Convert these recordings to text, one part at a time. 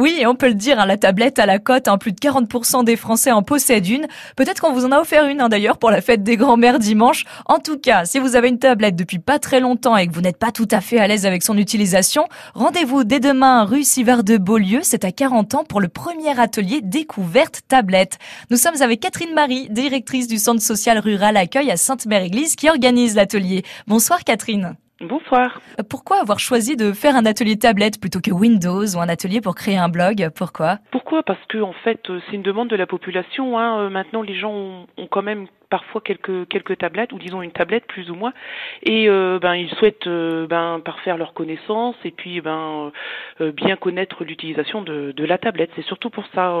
Oui, on peut le dire, hein, la tablette à la cote, hein, plus de 40% des Français en possèdent une. Peut-être qu'on vous en a offert une hein, d'ailleurs pour la fête des grands-mères dimanche. En tout cas, si vous avez une tablette depuis pas très longtemps et que vous n'êtes pas tout à fait à l'aise avec son utilisation, rendez-vous dès demain rue Sivard de Beaulieu, c'est à 40 ans pour le premier atelier découverte tablette. Nous sommes avec Catherine Marie, directrice du centre social rural Accueil à Sainte-Mère-Église qui organise l'atelier. Bonsoir Catherine. Bonsoir. Pourquoi avoir choisi de faire un atelier tablette plutôt que Windows ou un atelier pour créer un blog? Pourquoi? Pourquoi? Parce que en fait, euh, c'est une demande de la population. Hein. Euh, maintenant, les gens ont, ont quand même parfois quelques quelques tablettes ou disons une tablette plus ou moins et euh, ben ils souhaitent euh, ben parfaire leurs connaissances et puis ben euh, bien connaître l'utilisation de, la tablette c'est surtout pour ça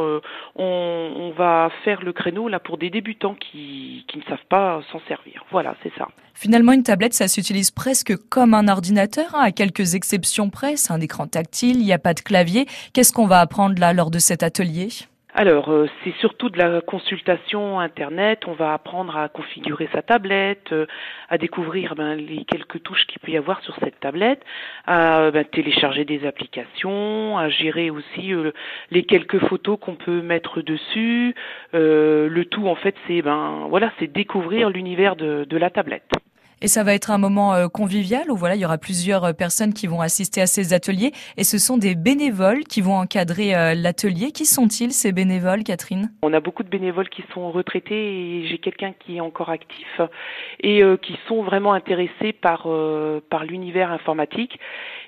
on, on va faire le créneau là pour des débutants qui qui ne savent pas s'en servir voilà c'est ça Finalement, une tablette, ça s'utilise presque comme un ordinateur, hein, à quelques exceptions près. C'est un écran tactile, il n'y a pas de clavier. Qu'est-ce qu'on va apprendre là lors de cet atelier? Alors, euh, c'est surtout de la consultation Internet. On va apprendre à configurer sa tablette, euh, à découvrir ben, les quelques touches qu'il peut y avoir sur cette tablette, à ben, télécharger des applications, à gérer aussi euh, les quelques photos qu'on peut mettre dessus. le tout, en fait, c'est ben voilà, c'est découvrir l'univers de, de la tablette. Et ça va être un moment euh, convivial où voilà, il y aura plusieurs euh, personnes qui vont assister à ces ateliers. Et ce sont des bénévoles qui vont encadrer euh, l'atelier. Qui sont-ils ces bénévoles, Catherine? On a beaucoup de bénévoles qui sont retraités et j'ai quelqu'un qui est encore actif et qui sont vraiment intéressés par par l'univers informatique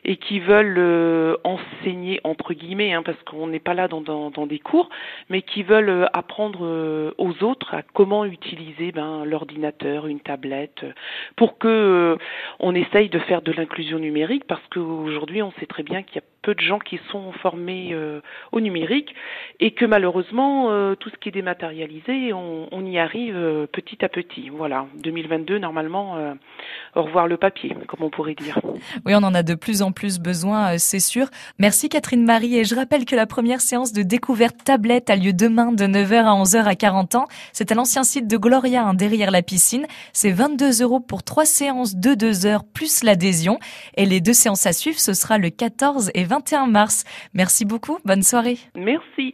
et qui veulent enseigner entre guillemets, hein, parce qu'on n'est pas là dans, dans, dans, des cours, mais qui veulent apprendre aux autres à comment utiliser ben, l'ordinateur, une tablette que euh, on essaye de faire de l'inclusion numérique parce qu'aujourd'hui on sait très bien qu'il y a peu de gens qui sont formés euh, au numérique et que malheureusement euh, tout ce qui est dématérialisé on, on y arrive petit à petit. Voilà. 2022 normalement revoir le papier comme on pourrait dire oui on en a de plus en plus besoin c'est sûr merci Catherine Marie et je rappelle que la première séance de découverte tablette a lieu demain de 9h à 11h à 40 ans c'est à l'ancien site de Gloria hein, derrière la piscine c'est 22 euros pour trois séances de deux heures plus l'adhésion. Et les deux séances à suivre, ce sera le 14 et 21 mars. Merci beaucoup. Bonne soirée. Merci.